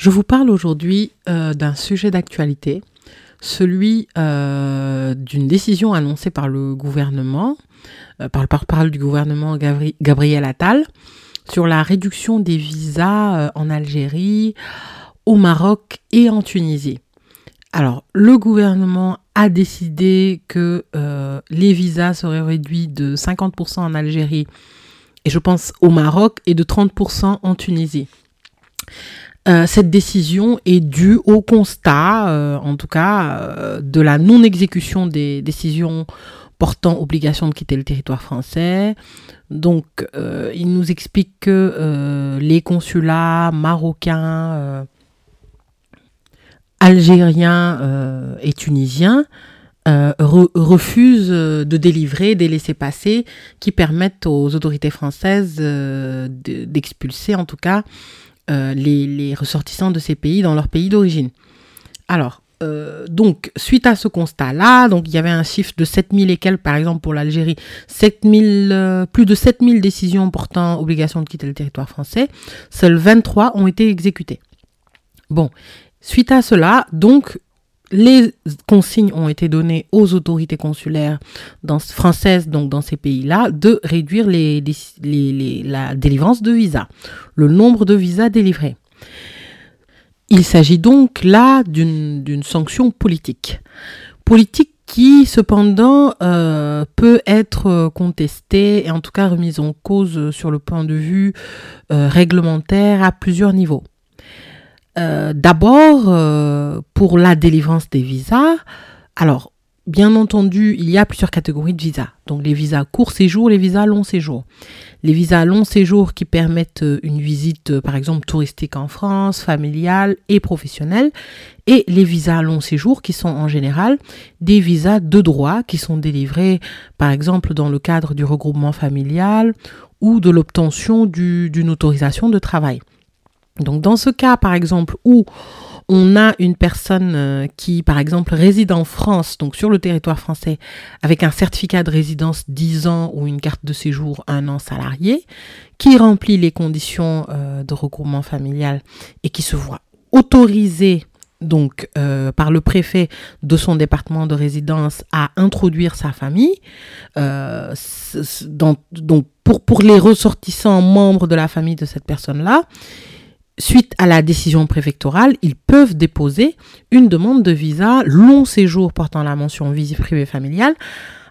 Je vous parle aujourd'hui euh, d'un sujet d'actualité, celui euh, d'une décision annoncée par le gouvernement, euh, par le porte-parole du gouvernement Gabriel Attal, sur la réduction des visas en Algérie, au Maroc et en Tunisie. Alors, le gouvernement a décidé que les visas seraient réduits de 50% en Algérie et je pense au Maroc et de 30% en Tunisie. Euh, cette décision est due au constat, euh, en tout cas, euh, de la non-exécution des décisions portant obligation de quitter le territoire français. Donc, il nous explique que les consulats marocains, algériens et tunisiens refusent de délivrer des laissés-passer qui permettent aux autorités françaises d'expulser, en tout cas, euh, les, ressortissants de ces pays dans leur pays d'origine. Alors, euh, donc, suite à ce constat-là, donc il y avait un chiffre de 7000 et quelques, par exemple pour l'Algérie, 7000, euh, plus de 7000 décisions portant obligation de quitter le territoire français, seules 23 ont été exécutées. Bon, suite à cela, donc les consignes ont été données aux autorités consulaires françaises, donc dans ces pays-là, de réduire la délivrance de visas, le nombre de visas délivrés. Il s'agit donc là d'une sanction politique. Politique qui cependant euh, peut être contestée et en tout cas remise en cause sur le point de vue euh, réglementaire à plusieurs niveaux. Euh, d'abord, euh, pour la délivrance des visas, alors, bien entendu, il y a plusieurs catégories de visas. Donc, les visas court séjour, les visas long séjour. Les visas long séjour qui permettent euh, une visite, par exemple, touristique en France, familiale et professionnelle. Et les visas long séjour qui sont en général des visas de droit qui sont délivrés, par exemple, dans le cadre du regroupement familial ou de l'obtention d'une autorisation de travail. Donc dans ce cas, par exemple, où on a une personne euh, qui, par exemple, réside en France, donc sur le territoire français, avec un certificat de résidence 10 ans ou une carte de séjour un an salarié, qui remplit les conditions euh, de regroupement familial et qui se voit autorisé donc euh, par le préfet de son département de résidence à introduire sa famille. donc pour les ressortissants membres de la famille de cette personne-là, suite à la décision préfectorale, ils peuvent déposer une demande de visa long séjour portant la mention visite privée familiale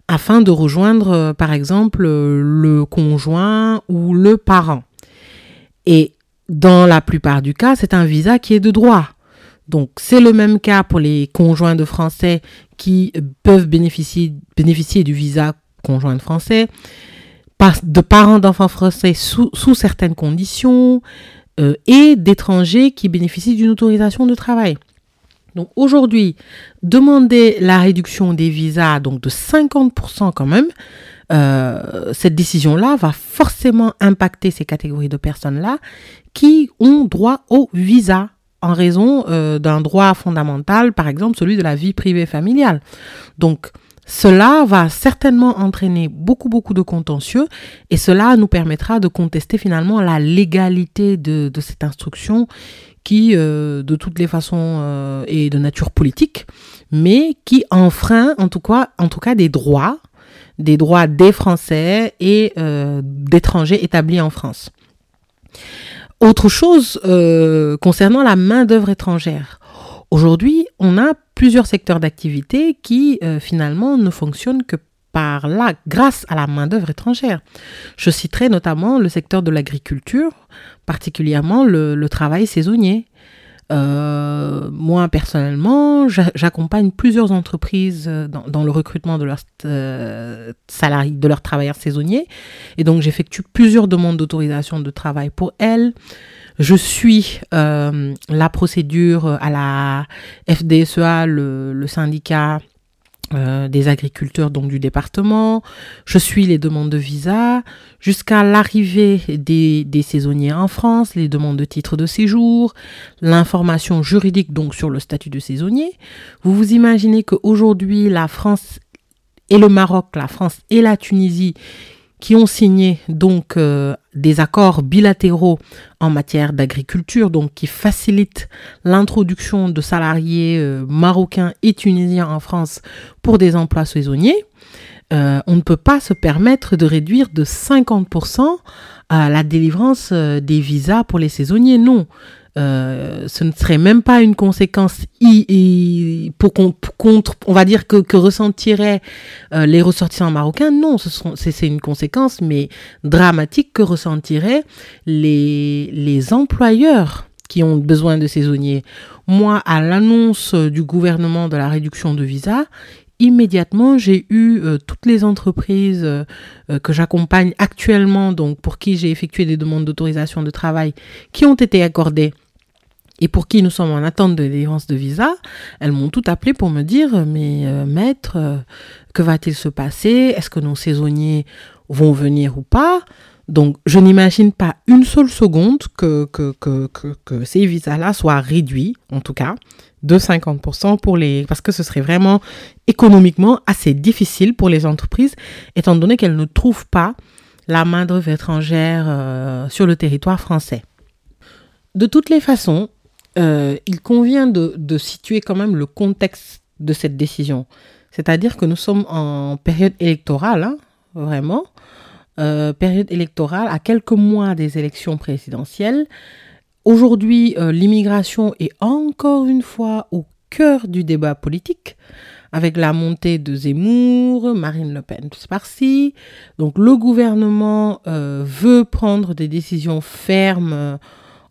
afin de rejoindre, euh, par exemple, le conjoint ou le parent. Et dans la plupart du cas, c'est un visa qui est de droit. Donc, c'est le même cas pour les conjoints de Français qui peuvent bénéficier, du visa conjoint de Français, de parents d'enfants français sous certaines conditions, euh, et d'étrangers qui bénéficient d'une autorisation de travail. Donc aujourd'hui, demander la réduction des visas donc de 50% quand même, euh, cette décision-là va forcément impacter ces catégories de personnes-là qui ont droit au visa en raison euh, d'un droit fondamental, par exemple celui de la vie privée familiale. Donc cela va certainement entraîner beaucoup, beaucoup de contentieux et cela nous permettra de contester finalement la légalité de, cette instruction qui, euh, de toutes les façons, euh, est de nature politique, mais qui enfreint en tout cas, des droits, des droits des Français et euh, d'étrangers établis en France. Autre chose concernant la main-d'œuvre étrangère. Aujourd'hui, on a plusieurs secteurs d'activité qui euh, finalement ne fonctionnent que par là, grâce à la main-d'œuvre étrangère. Je citerai notamment le secteur de l'agriculture, particulièrement le, travail saisonnier. Euh, moi, personnellement, j'accompagne plusieurs entreprises euh, dans, le recrutement de leurs euh, salariés, de leurs travailleurs saisonniers. Et donc, j'effectue plusieurs demandes d'autorisation de travail pour elles. Je suis la procédure à la FDSEA, le syndicat euh, des agriculteurs donc du département, je suis les demandes de visa jusqu'à l'arrivée des, saisonniers en France, les demandes de titre de séjour, l'information juridique donc sur le statut de saisonnier. Vous vous imaginez qu'aujourd'hui la France et le Maroc, la France et la Tunisie qui ont signé donc euh, des accords bilatéraux en matière d'agriculture, donc qui facilitent l'introduction de salariés euh, marocains et tunisiens en France pour des emplois saisonniers, euh, on ne peut pas se permettre de réduire de 50% la délivrance des visas pour les saisonniers. Non, euh, ce ne serait même pas une conséquence pour, contre, on va dire que, que ressentiraient euh, les ressortissants marocains. Non, c'est une conséquence, mais dramatique que ressentiraient les, les employeurs qui ont besoin de saisonniers. Moi, à l'annonce du gouvernement de la réduction de visa, immédiatement, j'ai eu euh, toutes les entreprises que j'accompagne actuellement, donc pour qui j'ai effectué des demandes d'autorisation de travail, qui ont été accordées et pour qui nous sommes en attente de délivrance de visa, elles m'ont tout appelé pour me dire mais euh, maître, euh, que va-t-il se passer? Est-ce que nos saisonniers vont venir ou pas? Donc je n'imagine pas une seule seconde que, que, que, que, ces visas-là soient réduits, en tout cas, de 50% pour les parce que ce serait vraiment économiquement assez difficile pour les entreprises étant donné qu'elles ne trouvent pas la main-d'œuvre étrangère euh, sur le territoire français. De toutes les façons, euh, il convient de, situer quand même le contexte de cette décision. C'est-à-dire que nous sommes en période électorale, hein, vraiment, euh, période électorale à quelques mois des élections présidentielles. Aujourd'hui, euh, l'immigration est encore une fois au cœur du débat politique avec la montée de Zemmour, Marine Le Pen par-ci. Donc le gouvernement veut prendre des décisions fermes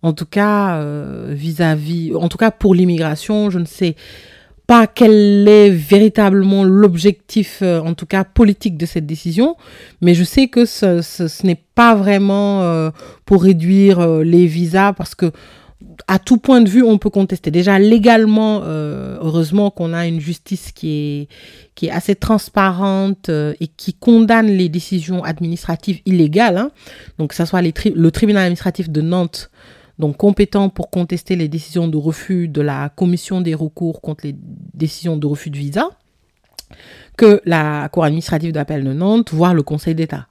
en tout cas euh, vis-à-vis, en tout cas pour l'immigration, je ne sais pas quel est véritablement l'objectif, euh, en tout cas politique de cette décision, mais je sais que ce, ce, n'est pas vraiment euh, pour réduire les visas parce que à tout point de vue, on peut contester. Déjà, légalement, heureusement qu'on a une justice qui est, qui est assez transparente et qui condamne les décisions administratives illégales. Hein. Donc, que ce soit le tribunal administratif de Nantes donc compétent pour contester les décisions de refus de la commission des recours contre les décisions de refus de visa, que la Cour administrative d'appel de Nantes, voire le Conseil d'État.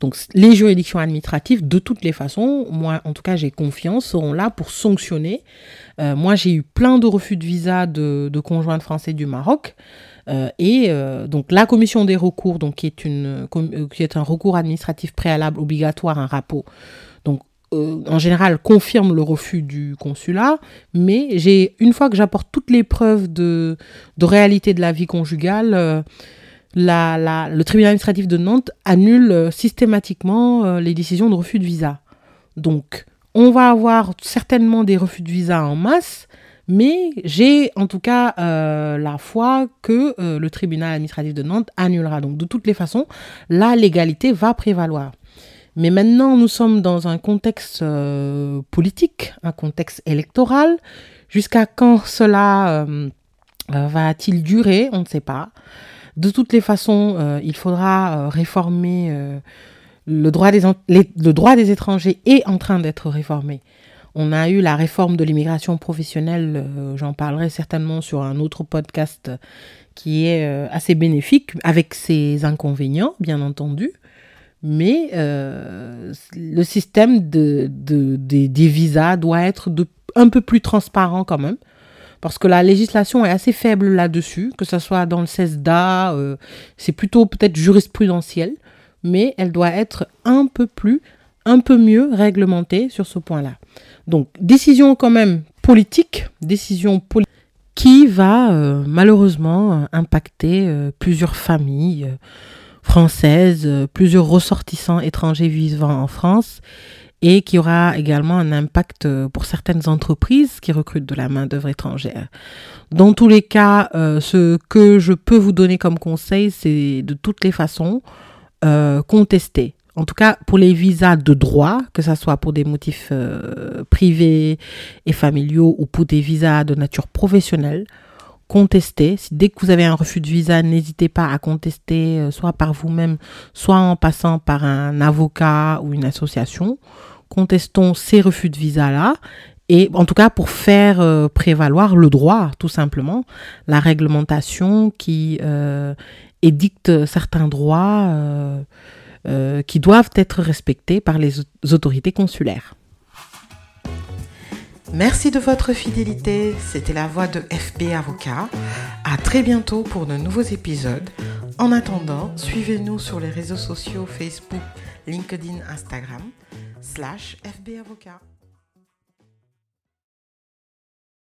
Donc les juridictions administratives, de toutes les façons, moi en tout cas j'ai confiance, seront là pour sanctionner. Euh, moi j'ai eu plein de refus de visa de, de conjoints français du Maroc. Euh, et euh, donc la commission des recours, donc qui est, une, qui est un recours administratif préalable obligatoire, un rapport, euh, en général, confirme le refus du consulat, mais j'ai une fois que j'apporte toutes les preuves de, réalité de la vie conjugale, euh, le tribunal administratif de Nantes annule euh, systématiquement les décisions de refus de visa. Donc, on va avoir certainement des refus de visa en masse, mais j'ai en tout cas la foi que le tribunal administratif de Nantes annulera. Donc, de toutes les façons, la légalité va prévaloir. Mais maintenant, nous sommes dans un contexte euh, politique, un contexte électoral. Jusqu'à quand cela euh, euh, va-t-il durer? On ne sait pas. De toutes les façons, il faudra réformer le droit, des le droit des étrangers est en train d'être réformé. On a eu la réforme de l'immigration professionnelle, j'en parlerai certainement sur un autre podcast qui est assez bénéfique, avec ses inconvénients, bien entendu mais euh, le système de, de, des visas doit être un peu plus transparent quand même, parce que la législation est assez faible là-dessus, que ce soit dans le CESDA, euh, c'est plutôt peut-être jurisprudentiel, mais elle doit être un peu plus, un peu mieux réglementée sur ce point-là. Donc, décision quand même politique, décision qui va euh, malheureusement impacter plusieurs familles française, euh, plusieurs ressortissants étrangers vivant en France et qui aura également un impact euh, pour certaines entreprises qui recrutent de la main-d'œuvre étrangère. Dans tous les cas, euh, ce que je peux vous donner comme conseil, c'est de toutes les façons contester. En tout cas, pour les visas de droit, que ce soit pour des motifs privés et familiaux ou pour des visas de nature professionnelle, contester. Dès que vous avez un refus de visa, n'hésitez pas à contester, soit par vous-même, soit en passant par un avocat ou une association contestons ces refus de visa-là et en tout cas pour faire euh, prévaloir le droit, tout simplement, la réglementation qui euh, édicte certains droits euh, qui doivent être respectés par les autorités consulaires. Merci de votre fidélité. C'était la voix de FB Avocat. À très bientôt pour de nouveaux épisodes. En attendant, suivez-nous sur les réseaux sociaux Facebook, LinkedIn, Instagram slash FB Avocat.